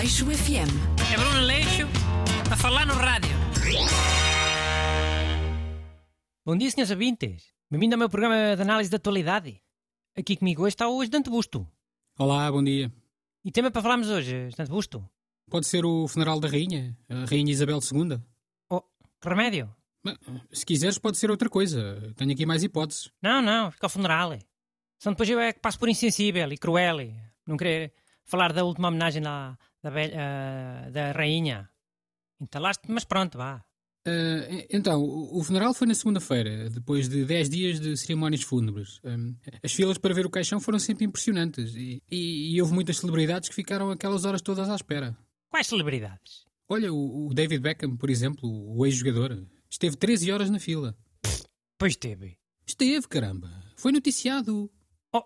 Aleixo FM. É Bruno Leixo a falar no rádio. Bom dia, senhores ouvintes. Bem-vindo ao meu programa de análise da atualidade. Aqui comigo hoje está o Estante Busto. Olá, bom dia. E tema para falarmos hoje, Estante Busto? Pode ser o funeral da rainha, a rainha Isabel II. Oh, que remédio? Bem, Se quiseres pode ser outra coisa. Tenho aqui mais hipóteses. Não, não, fica ao funeral. Senão depois eu é que passo por insensível e cruel e não querer falar da última homenagem da, da, velha, da rainha. Entalaste, mas pronto, vá. Ah, então, o funeral foi na segunda-feira, depois de 10 dias de cerimónias fúnebres. Hum, as filas para ver o caixão foram sempre impressionantes e, e- e houve muitas celebridades que ficaram aquelas horas todas à espera. Quais celebridades? Olha, o, o David Beckham, por exemplo, o ex-jogador, esteve 13 horas na fila. Pois teve. Esteve, caramba. Foi noticiado. Oh,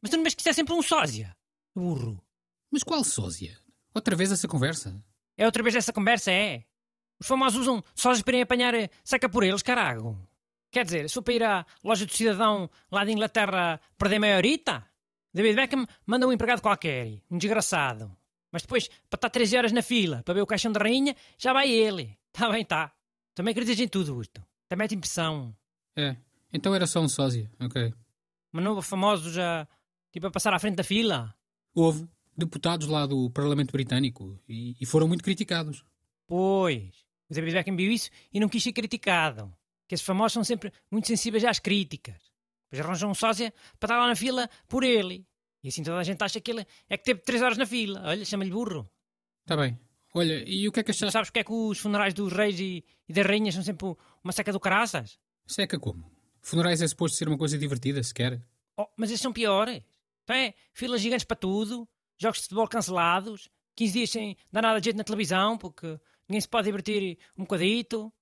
mas tu não isso é sempre um sósia? Burro. Mas qual sósia? Outra vez essa conversa? É outra vez essa conversa, é? Os famosos usam sósias para irem apanhar eh, saca por eles, carago. Quer dizer, se eu para ir à loja do cidadão lá de Inglaterra perder meia horita, David Beckham manda um empregado qualquer, um desgraçado. Mas depois, para estar 13 horas na fila para ver o caixão da rainha, já vai ele. Tá bem, tá. Também acreditas em tudo, Gusto. Também mete impressão. É, então era só um sósia, ok. Mas não famosos a, tipo, a passar à frente da fila. Houve deputados lá do Parlamento Britânico e, e foram muito criticados. Pois, o David Beckham viu isso e não quis ser criticado. Que esses famosos são sempre muito sensíveis às críticas. Depois arranjam um sósia para estar lá na fila por ele. E assim toda a gente acha que ele é que teve três horas na fila. Olha, chama-lhe burro. Tá bem. Olha, e o que é que Tu achaste? sabes porque é que os funerais dos reis e, e das rainhas são sempre uma seca do caraças? Seca como? Funerais é suposto ser uma coisa divertida, sequer. Oh, mas esses são piores. Então é, filas gigantes para tudo, jogos de futebol cancelados, 15 dias sem dar nada de jeito na televisão, porque ninguém se pode divertir um bocadito.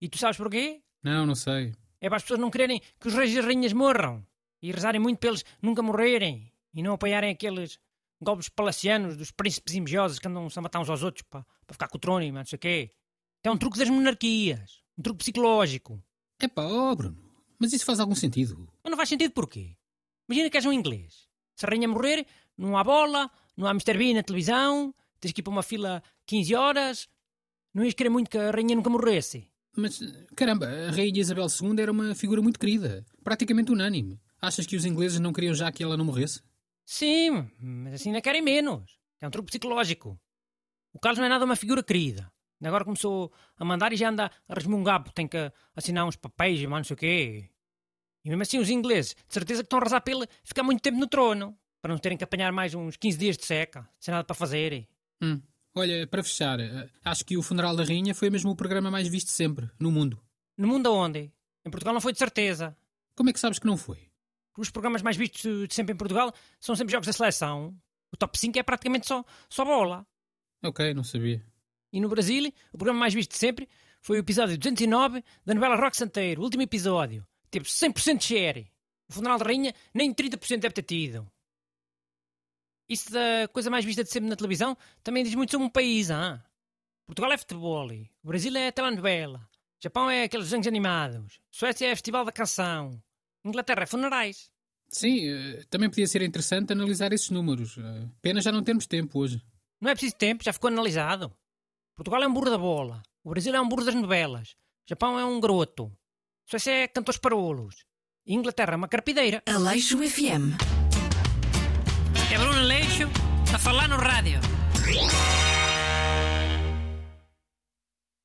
E tu sabes porquê? Não, não sei. É para as pessoas não quererem que os reis e as rainhas morram e rezarem muito para eles nunca morrerem e não apoiarem aqueles golpes palacianos dos príncipes invejosos que andam a matar uns aos outros para, para ficar com o trono e não sei o quê. É um truque das monarquias, um truque psicológico. Epá, ó Bruno, mas isso faz algum sentido? Mas não faz sentido porquê? Imagina que és um inglês. Se a rainha morrer, não há bola, não há Mr. Bean na televisão, tens que ir para uma fila 15 horas. Não ias querer muito que a rainha nunca morresse. Mas, caramba, a Rainha Isabel II era uma figura muito querida, praticamente unânime. Achas que os ingleses não queriam já que ela não morresse? Sim, mas assim ainda querem menos. É um truque psicológico. O Carlos não é nada uma figura querida. Agora começou a mandar e já anda a resmungar porque tem que assinar uns papéis e mais não sei o quê. E mesmo assim os ingleses, de certeza que estão a rezar para ele ficar muito tempo no trono. Para não terem que apanhar mais uns 15 dias de seca, sem nada para fazer. Hum. Olha, para fechar, eh, acho que o funeral da Rainha foi mesmo o programa mais visto sempre, no mundo. No mundo aonde? Em Portugal não foi de certeza. Como é que sabes que não foi? Os programas mais vistos de sempre em Portugal são sempre jogos da seleção. O top 5 é praticamente só, só bola. Ok, não sabia. E no Brasil, o programa mais visto de sempre foi o episódio 209 da novela Rock Santeiro, o último episódio. Teve 100% de share. O funeral da rainha nem 30% deve ter tido. Isso da coisa mais vista de sempre na televisão também diz muito sobre um país, ah? Portugal é futebol, o Brasil é telenovela, Japão é aqueles desenhos animados, Suécia é festival da canção, Inglaterra é funerais. Sim, eh, também podia ser interessante analisar esses números. Eh, Pena já não termos tempo hoje. Não é preciso tempo, já ficou analisado. Portugal é um burro da bola. O Brasil é um burro das novelas. O Japão é um garoto. Suécia é cantores parolos. Inglaterra é uma carpideira. Aleixo FM. É Bruno Leixo a falar no rádio.